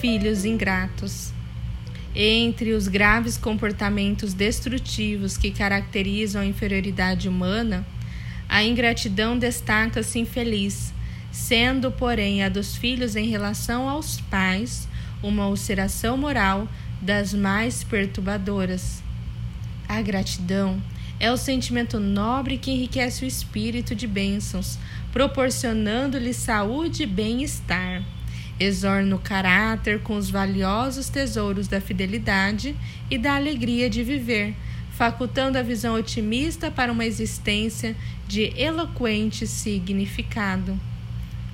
filhos ingratos. Entre os graves comportamentos destrutivos que caracterizam a inferioridade humana, a ingratidão destaca-se infeliz, sendo, porém, a dos filhos em relação aos pais uma ulceração moral das mais perturbadoras. A gratidão é o sentimento nobre que enriquece o espírito de bênçãos, proporcionando-lhe saúde e bem-estar. Exorna o caráter com os valiosos tesouros da fidelidade e da alegria de viver, facultando a visão otimista para uma existência de eloquente significado.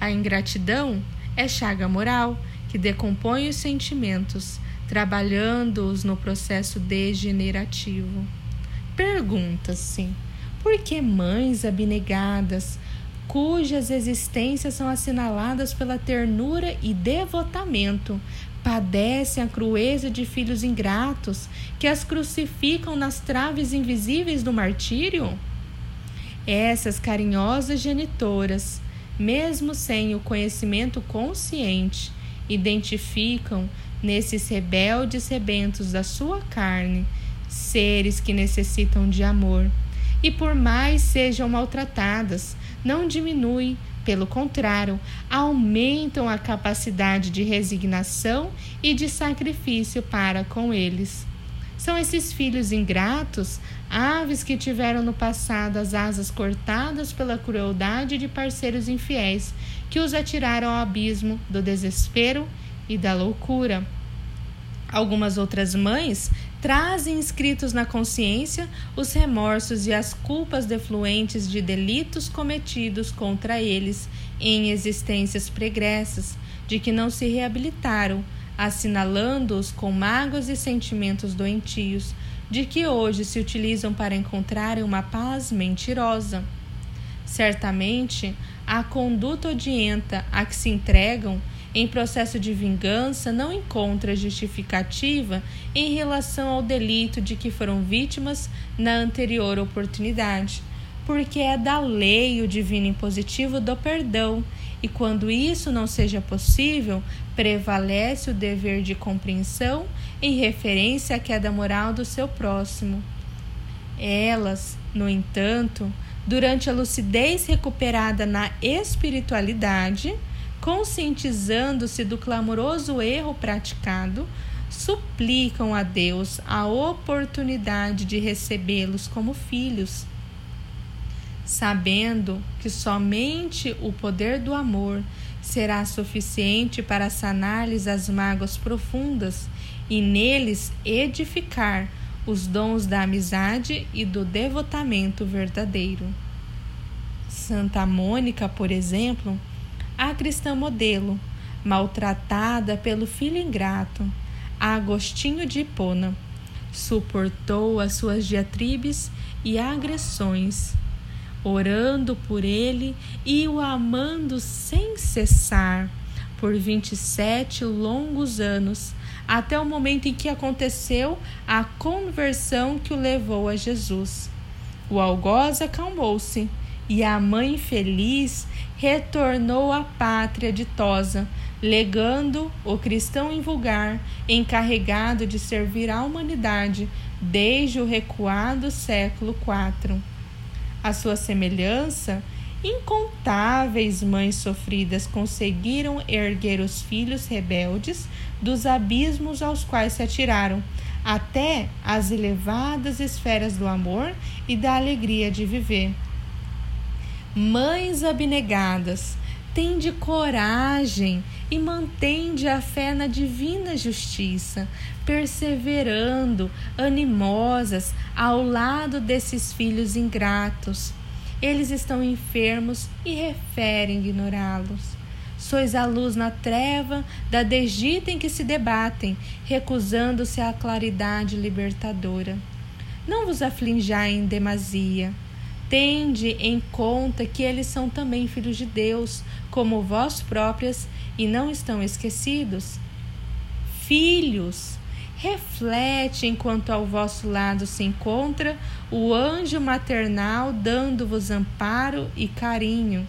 A ingratidão é chaga moral que decompõe os sentimentos, trabalhando-os no processo degenerativo. Pergunta-se: por que mães abnegadas, cujas existências são assinaladas pela ternura e devotamento, padecem a crueza de filhos ingratos que as crucificam nas traves invisíveis do martírio? Essas carinhosas genitoras, mesmo sem o conhecimento consciente, identificam nesses rebeldes rebentos da sua carne seres que necessitam de amor. E por mais sejam maltratadas, não diminui, pelo contrário, aumentam a capacidade de resignação e de sacrifício para com eles. São esses filhos ingratos, aves que tiveram no passado as asas cortadas pela crueldade de parceiros infiéis, que os atiraram ao abismo do desespero e da loucura. Algumas outras mães trazem inscritos na consciência os remorsos e as culpas defluentes de delitos cometidos contra eles em existências pregressas, de que não se reabilitaram, assinalando-os com mágoas e sentimentos doentios, de que hoje se utilizam para encontrarem uma paz mentirosa. Certamente, a conduta odienta a que se entregam em processo de vingança não encontra justificativa em relação ao delito de que foram vítimas na anterior oportunidade, porque é da lei o divino impositivo do perdão, e quando isso não seja possível, prevalece o dever de compreensão em referência à queda moral do seu próximo. Elas, no entanto, durante a lucidez recuperada na espiritualidade, conscientizando-se do clamoroso erro praticado, suplicam a Deus a oportunidade de recebê-los como filhos, sabendo que somente o poder do amor será suficiente para sanar-lhes as mágoas profundas e neles edificar os dons da amizade e do devotamento verdadeiro. Santa Mônica, por exemplo, a cristã modelo, maltratada pelo filho ingrato, Agostinho de Hipona, suportou as suas diatribes e agressões, orando por ele e o amando sem cessar por 27 longos anos, até o momento em que aconteceu a conversão que o levou a Jesus. O algoz acalmou-se e a mãe feliz retornou à pátria ditosa, legando o cristão invulgar, encarregado de servir à humanidade desde o recuado século IV. A sua semelhança, incontáveis mães sofridas conseguiram erguer os filhos rebeldes dos abismos aos quais se atiraram, até as elevadas esferas do amor e da alegria de viver. Mães abnegadas, tende coragem e mantende a fé na divina justiça, perseverando, animosas ao lado desses filhos ingratos. Eles estão enfermos e referem ignorá-los. Sois a luz na treva da desdita em que se debatem, recusando-se à claridade libertadora. Não vos aflinjai em demasia. Tende em conta que eles são também filhos de Deus, como vós próprias, e não estão esquecidos. Filhos, reflete enquanto ao vosso lado se encontra o anjo maternal dando-vos amparo e carinho.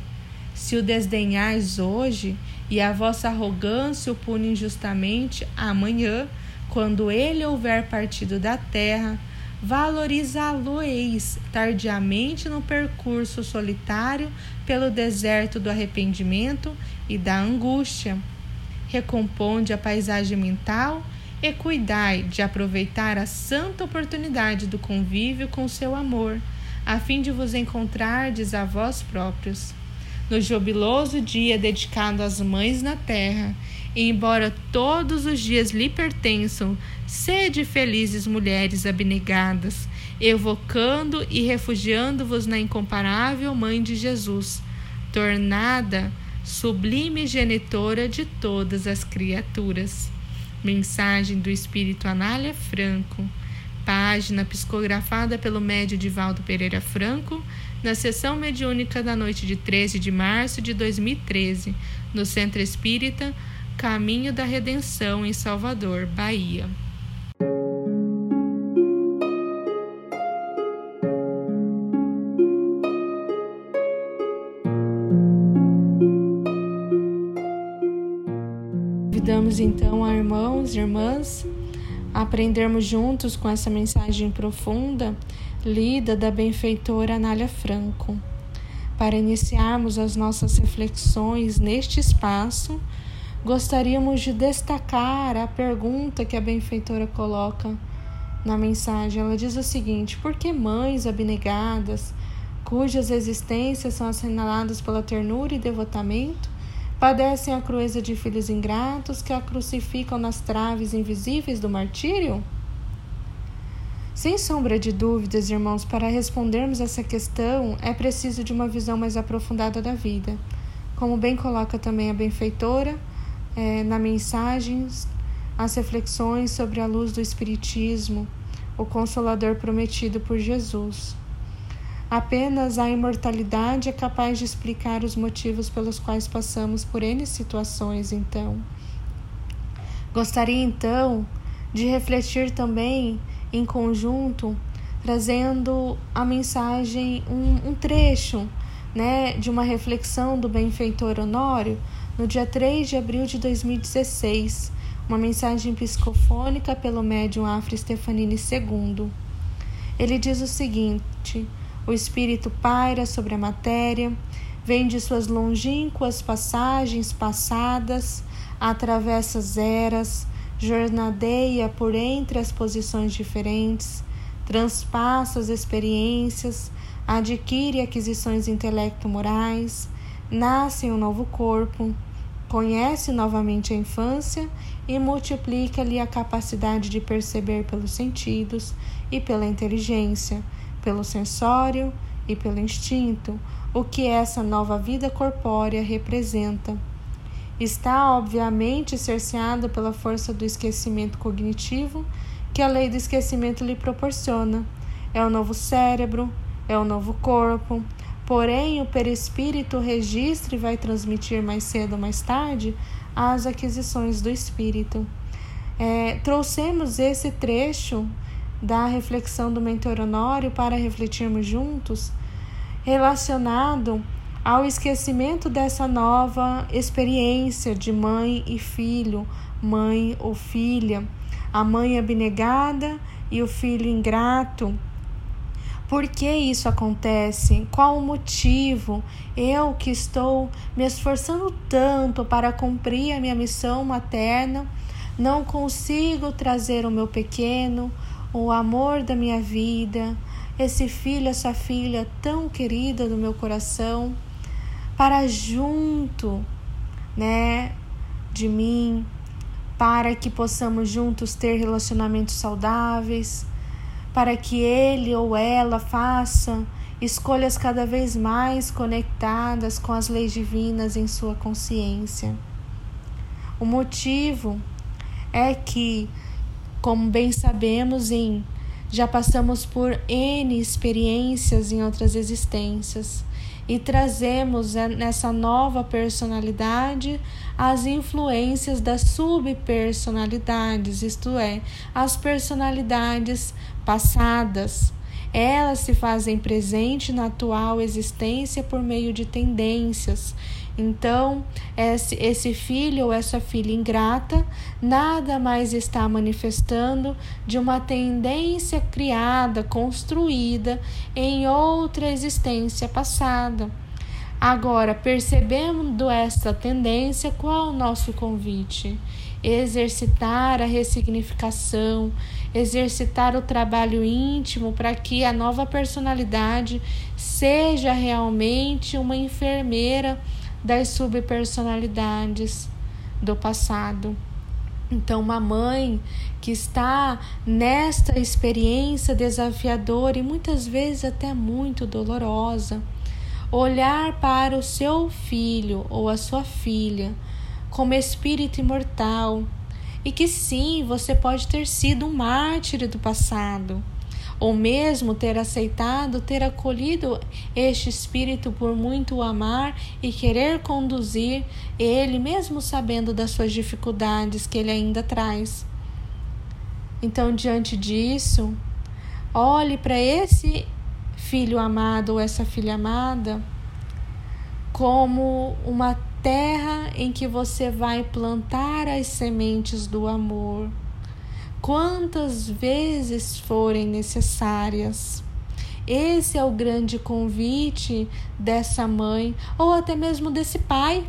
Se o desdenhais hoje e a vossa arrogância o pune injustamente, amanhã, quando ele houver partido da terra, valorizá-lo-eis tardiamente no percurso solitário pelo deserto do arrependimento e da angústia. Recomponde a paisagem mental e cuidai de aproveitar a santa oportunidade do convívio com seu amor, a fim de vos encontrardes a vós próprios no jubiloso dia dedicado às mães na terra, embora todos os dias lhe pertençam, sede felizes mulheres abnegadas, evocando e refugiando-vos na incomparável Mãe de Jesus, tornada sublime genitora de todas as criaturas. Mensagem do Espírito Anália Franco, página psicografada pelo médio Divaldo Pereira Franco, na sessão mediúnica da noite de 13 de março de 2013, no Centro Espírita Caminho da Redenção, em Salvador, Bahia. Convidamos então a irmãos e irmãs a aprendermos juntos com essa mensagem profunda lida da benfeitora Anália Franco. Para iniciarmos as nossas reflexões neste espaço, gostaríamos de destacar a pergunta que a benfeitora coloca na mensagem. Ela diz o seguinte: Por que mães abnegadas, cujas existências são assinaladas pela ternura e devotamento, padecem a crueza de filhos ingratos que a crucificam nas traves invisíveis do martírio? Sem sombra de dúvidas, irmãos, para respondermos essa questão é preciso de uma visão mais aprofundada da vida. Como bem coloca também a benfeitora é, na mensagem, as reflexões sobre a luz do Espiritismo, o Consolador prometido por Jesus. Apenas a imortalidade é capaz de explicar os motivos pelos quais passamos por N situações, então. Gostaria, então, de refletir também em conjunto, trazendo a mensagem, um, um trecho né, de uma reflexão do benfeitor Honório no dia 3 de abril de 2016, uma mensagem psicofônica pelo médium Afra Stefanini II. Ele diz o seguinte: o espírito paira sobre a matéria, vem de suas longínquas passagens passadas, atravessa as eras, jornadeia por entre as posições diferentes, transpassa as experiências, adquire aquisições intelecto-morais, nasce um novo corpo, conhece novamente a infância e multiplica-lhe a capacidade de perceber pelos sentidos e pela inteligência, pelo sensório e pelo instinto, o que essa nova vida corpórea representa está obviamente cerceado pela força do esquecimento cognitivo que a lei do esquecimento lhe proporciona. É o novo cérebro, é o novo corpo. Porém, o perispírito registra e vai transmitir mais cedo ou mais tarde as aquisições do espírito. É, trouxemos esse trecho da reflexão do mentor Honório para refletirmos juntos, relacionado ao esquecimento dessa nova experiência de mãe e filho, mãe ou filha, a mãe abnegada e o filho ingrato. Por que isso acontece? Qual o motivo? Eu que estou me esforçando tanto para cumprir a minha missão materna, não consigo trazer o meu pequeno, o amor da minha vida, esse filho, essa filha tão querida do meu coração para junto, né, de mim, para que possamos juntos ter relacionamentos saudáveis, para que ele ou ela faça escolhas cada vez mais conectadas com as leis divinas em sua consciência. O motivo é que, como bem sabemos, em já passamos por N experiências em outras existências e trazemos nessa nova personalidade as influências das subpersonalidades, isto é, as personalidades passadas. Elas se fazem presente na atual existência por meio de tendências então, esse, filho ou essa filha ingrata nada mais está manifestando de uma tendência criada, construída em outra existência passada. Agora, percebendo essa tendência, qual o nosso convite? Exercitar a ressignificação, exercitar o trabalho íntimo para que a nova personalidade seja realmente uma enfermeira das subpersonalidades do passado. Então, uma mãe que está nesta experiência desafiadora e muitas vezes até muito dolorosa, olhar para o seu filho ou a sua filha como espírito imortal e que sim, você pode ter sido um mártir do passado ou mesmo ter aceitado, ter acolhido este espírito por muito o amar e querer conduzir ele, mesmo sabendo das suas dificuldades que ele ainda traz. Então, diante disso, olhe para esse filho amado ou essa filha amada como uma terra em que você vai plantar as sementes do amor quantas vezes forem necessárias. Esse é o grande convite dessa mãe, ou até mesmo desse pai,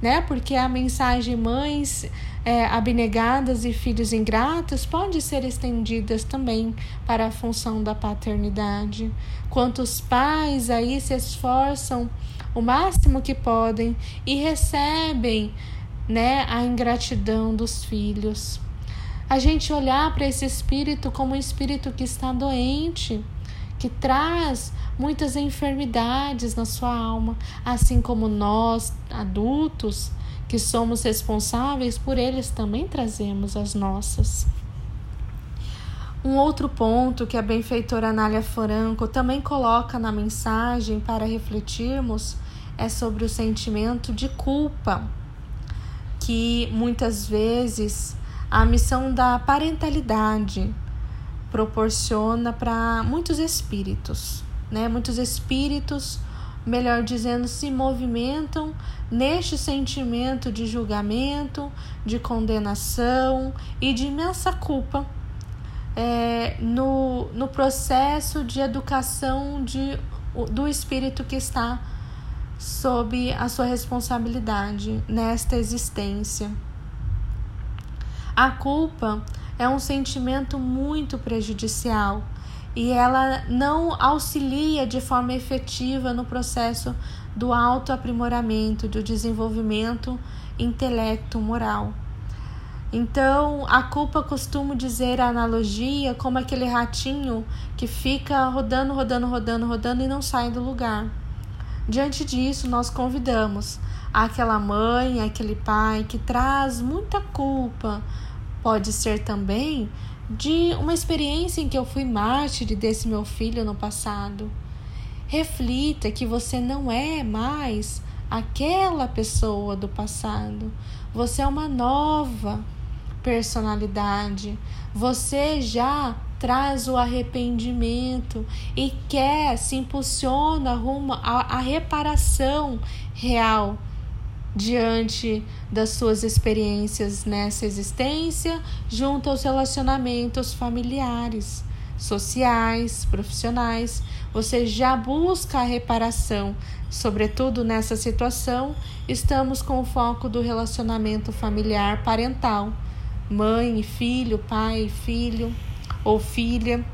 né? Porque a mensagem mães é, abnegadas e filhos ingratos pode ser estendidas também para a função da paternidade. Quantos pais aí se esforçam o máximo que podem e recebem né, a ingratidão dos filhos a gente olhar para esse espírito como um espírito que está doente, que traz muitas enfermidades na sua alma, assim como nós, adultos, que somos responsáveis por eles, também trazemos as nossas. Um outro ponto que a benfeitora Anália Franco também coloca na mensagem para refletirmos é sobre o sentimento de culpa, que muitas vezes a missão da parentalidade proporciona para muitos espíritos, né? Muitos espíritos, melhor dizendo, se movimentam neste sentimento de julgamento, de condenação e de imensa culpa é, no, no processo de educação de, do espírito que está sob a sua responsabilidade nesta existência. A culpa é um sentimento muito prejudicial e ela não auxilia de forma efetiva no processo do autoaprimoramento, do desenvolvimento intelecto moral. Então, a culpa costumo dizer a analogia como aquele ratinho que fica rodando, rodando, rodando, rodando e não sai do lugar. Diante disso, nós convidamos aquela mãe, aquele pai que traz muita culpa, pode ser também de uma experiência em que eu fui mártir desse meu filho no passado. Reflita que você não é mais aquela pessoa do passado. Você é uma nova personalidade. Você já traz o arrependimento e quer, se impulsiona rumo à, à reparação real diante das suas experiências nessa existência, junto aos relacionamentos familiares, sociais, profissionais. Você já busca a reparação, sobretudo nessa situação, estamos com o foco do relacionamento familiar parental, mãe e filho, pai e filho ou filha.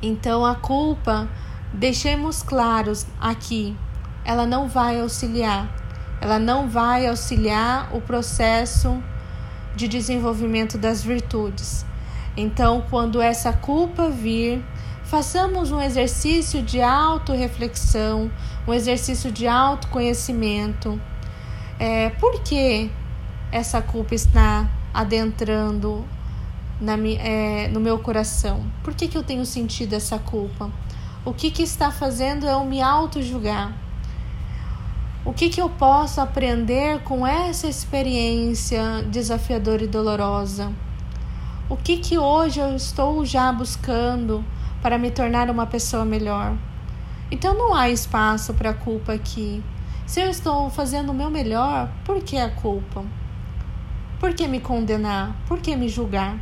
Então a culpa, deixemos claros aqui, ela não vai auxiliar ela não vai auxiliar o processo de desenvolvimento das virtudes. Então, quando essa culpa vir, façamos um exercício de autorreflexão, um exercício de autoconhecimento. É, por que essa culpa está adentrando na, é, no meu coração? Por que, que eu tenho sentido essa culpa? O que, que está fazendo eu me auto-julgar? O que, que eu posso aprender com essa experiência desafiadora e dolorosa? O que, que hoje eu estou já buscando para me tornar uma pessoa melhor? Então não há espaço para culpa aqui. Se eu estou fazendo o meu melhor, por que a culpa? Por que me condenar? Por que me julgar?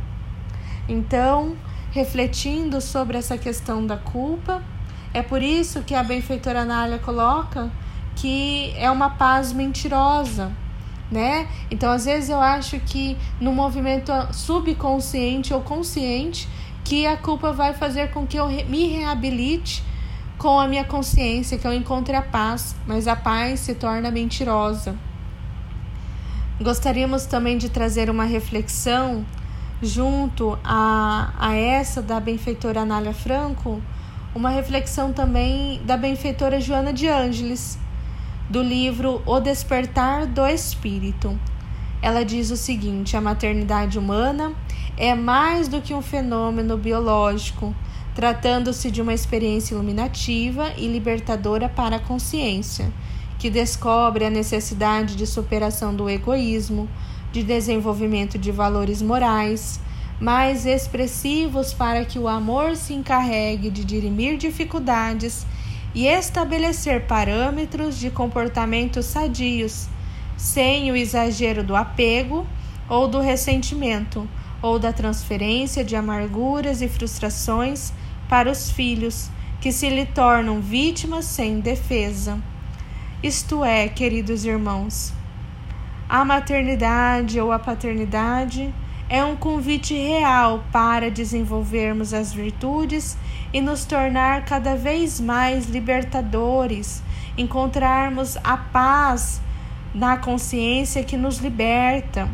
Então, refletindo sobre essa questão da culpa, é por isso que a benfeitora Anália coloca que é uma paz mentirosa, né? Então, às vezes eu acho que no movimento subconsciente ou consciente, que a culpa vai fazer com que eu me reabilite com a minha consciência, que eu encontre a paz, mas a paz se torna mentirosa. Gostaríamos também de trazer uma reflexão junto a, a essa da benfeitora Anália Franco, uma reflexão também da benfeitora Joana de Ângeles, do livro O Despertar do Espírito. Ela diz o seguinte: a maternidade humana é mais do que um fenômeno biológico, tratando-se de uma experiência iluminativa e libertadora para a consciência, que descobre a necessidade de superação do egoísmo, de desenvolvimento de valores morais mais expressivos para que o amor se encarregue de dirimir dificuldades e estabelecer parâmetros de comportamentos sadios, sem o exagero do apego ou do ressentimento, ou da transferência de amarguras e frustrações para os filhos, que se lhe tornam vítimas sem defesa. Isto é, queridos irmãos, a maternidade ou a paternidade é um convite real para desenvolvermos as virtudes e nos tornar cada vez mais libertadores, encontrarmos a paz na consciência que nos liberta.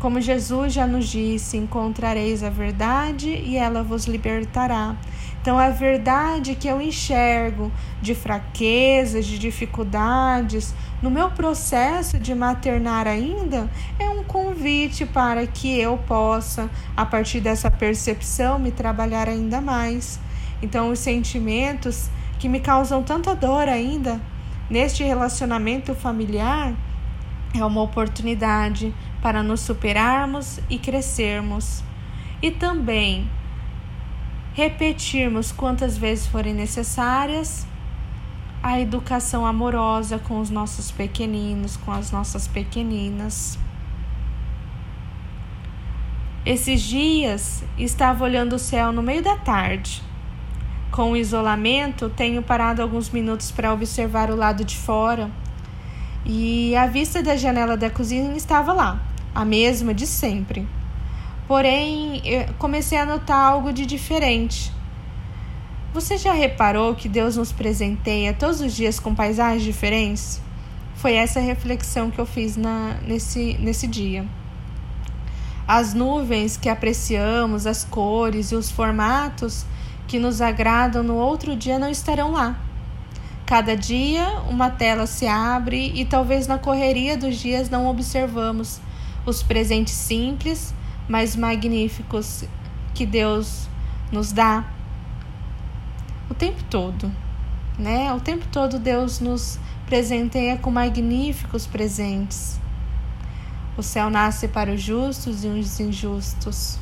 Como Jesus já nos disse: encontrareis a verdade e ela vos libertará. Então, a verdade que eu enxergo de fraquezas, de dificuldades, no meu processo de maternar ainda, é um convite para que eu possa, a partir dessa percepção, me trabalhar ainda mais. Então, os sentimentos que me causam tanta dor ainda neste relacionamento familiar é uma oportunidade para nos superarmos e crescermos. E também repetirmos quantas vezes forem necessárias a educação amorosa com os nossos pequeninos, com as nossas pequeninas. Esses dias estava olhando o céu no meio da tarde. Com o isolamento, tenho parado alguns minutos para observar o lado de fora e a vista da janela da cozinha estava lá, a mesma de sempre. Porém, comecei a notar algo de diferente. Você já reparou que Deus nos presenteia todos os dias com paisagens diferentes? Foi essa reflexão que eu fiz na, nesse, nesse dia. As nuvens que apreciamos, as cores e os formatos que nos agradam no outro dia não estarão lá. Cada dia uma tela se abre e talvez na correria dos dias não observamos os presentes simples mais magníficos que Deus nos dá o tempo todo, né? O tempo todo Deus nos presenteia com magníficos presentes. O céu nasce para os justos e os injustos,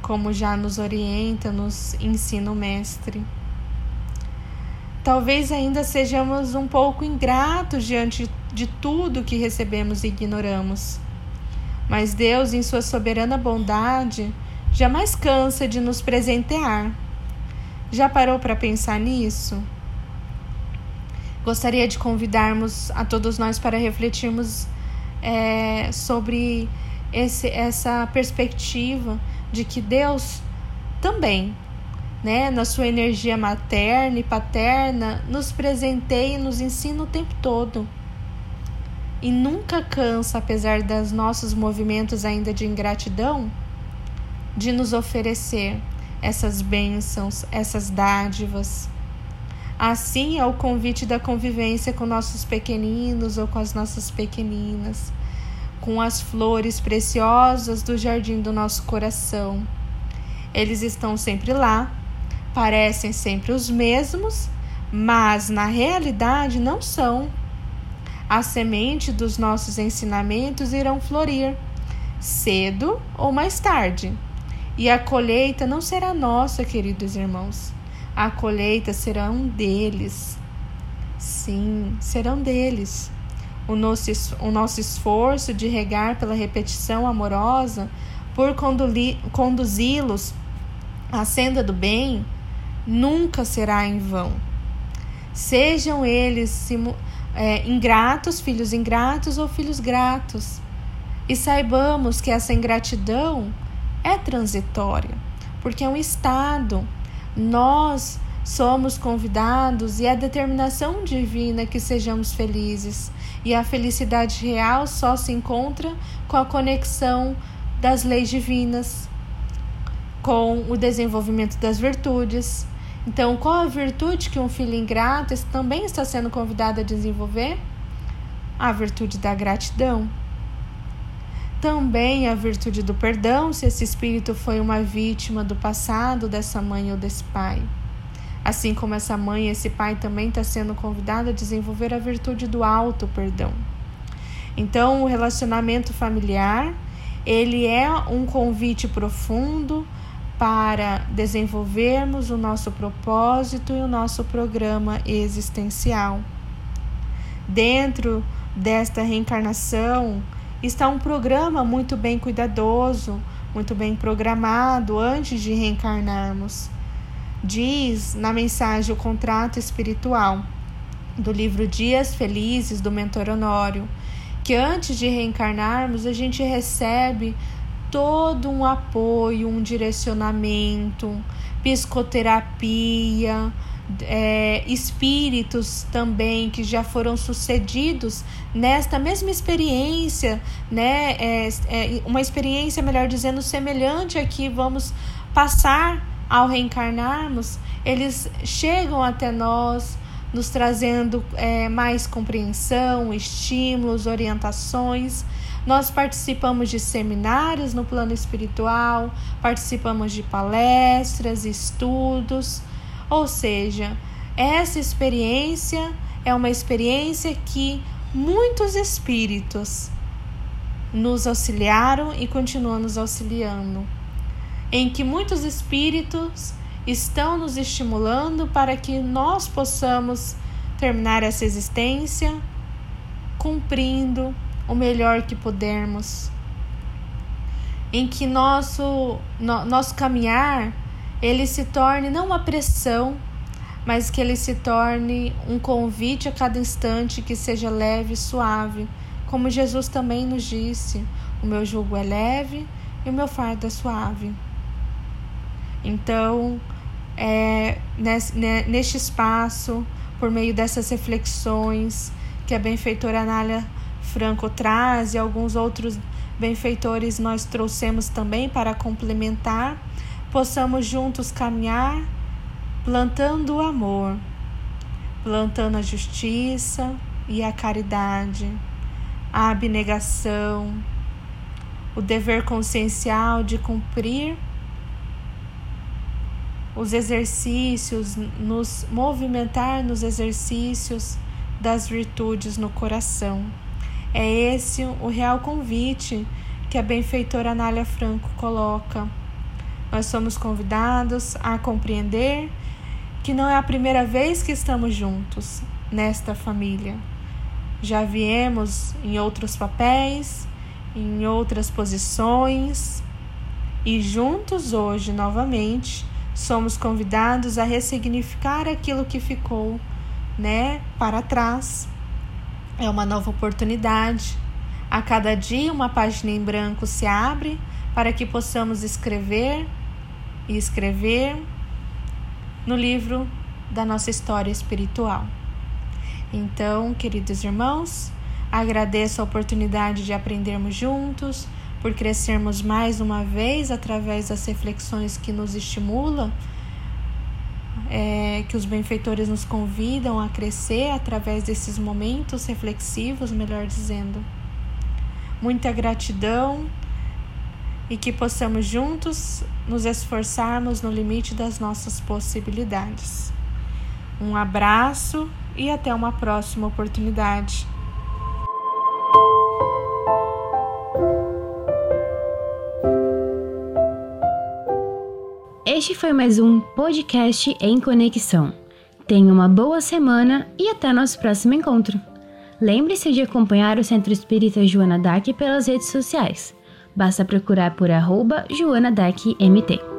como já nos orienta, nos ensina o Mestre. Talvez ainda sejamos um pouco ingratos diante de tudo que recebemos e ignoramos. Mas Deus, em sua soberana bondade, jamais cansa de nos presentear. Já parou para pensar nisso? Gostaria de convidarmos a todos nós para refletirmos é, sobre esse, essa perspectiva de que Deus também, né, na sua energia materna e paterna, nos presenteia e nos ensina o tempo todo e nunca cansa, apesar dos nossos movimentos ainda de ingratidão, de nos oferecer essas bênçãos, essas dádivas. Assim é o convite da convivência com nossos pequeninos ou com as nossas pequeninas, com as flores preciosas do jardim do nosso coração. Eles estão sempre lá, parecem sempre os mesmos, mas na realidade não são. A semente dos nossos ensinamentos irão florir, cedo ou mais tarde. E a colheita não será nossa, queridos irmãos. A colheita será um deles. Sim, serão deles. O nosso, o nosso esforço de regar pela repetição amorosa, por conduzi-los à senda do bem, nunca será em vão. Sejam eles é, ingratos, filhos ingratos ou filhos gratos. E saibamos que essa ingratidão é transitória, porque é um estado. Nós somos convidados e é determinação divina que sejamos felizes. E a felicidade real só se encontra com a conexão das leis divinas, com o desenvolvimento das virtudes, então, qual a virtude que um filho ingrato também está sendo convidado a desenvolver? A virtude da gratidão. Também a virtude do perdão, se esse espírito foi uma vítima do passado dessa mãe ou desse pai. Assim como essa mãe esse pai também está sendo convidado a desenvolver a virtude do alto perdão. Então, o relacionamento familiar, ele é um convite profundo para desenvolvermos o nosso propósito e o nosso programa existencial. Dentro desta reencarnação está um programa muito bem cuidadoso, muito bem programado antes de reencarnarmos. Diz na mensagem O Contrato Espiritual, do livro Dias Felizes do Mentor Honório, que antes de reencarnarmos a gente recebe todo um apoio, um direcionamento, psicoterapia, é, espíritos também que já foram sucedidos nesta mesma experiência, né? É, é, uma experiência, melhor dizendo, semelhante a que vamos passar ao reencarnarmos, eles chegam até nós, nos trazendo é, mais compreensão, estímulos, orientações nós participamos de seminários no plano espiritual, participamos de palestras, estudos, ou seja, essa experiência é uma experiência que muitos espíritos nos auxiliaram e continuam nos auxiliando, em que muitos espíritos estão nos estimulando para que nós possamos terminar essa existência cumprindo o melhor que pudermos. Em que nosso, no, nosso caminhar ele se torne não uma pressão, mas que ele se torne um convite a cada instante que seja leve e suave, como Jesus também nos disse: o meu jugo é leve e o meu fardo é suave. Então, é, nesse, neste espaço, por meio dessas reflexões que a benfeitora Anália Franco traz e alguns outros benfeitores nós trouxemos também para complementar, possamos juntos caminhar plantando o amor, plantando a justiça e a caridade, a abnegação, o dever consciencial de cumprir os exercícios, nos movimentar nos exercícios das virtudes no coração. É esse o real convite que a benfeitora Anália Franco coloca. Nós somos convidados a compreender que não é a primeira vez que estamos juntos nesta família. Já viemos em outros papéis, em outras posições, e juntos hoje novamente somos convidados a ressignificar aquilo que ficou, né, para trás é uma nova oportunidade. A cada dia, uma página em branco se abre para que possamos escrever e escrever no livro da nossa história espiritual. Então, queridos irmãos, agradeço a oportunidade de aprendermos juntos, por crescermos mais uma vez através das reflexões que nos estimulam, é, que os benfeitores nos convidam a crescer através desses momentos reflexivos, melhor dizendo. Muita gratidão e que possamos juntos nos esforçarmos no limite das nossas possibilidades. Um abraço e até uma próxima oportunidade. Este foi mais um podcast em conexão. Tenha uma boa semana e até nosso próximo encontro. Lembre-se de acompanhar o Centro Espírita Joana Dac pelas redes sociais. Basta procurar por arroba Joana MT.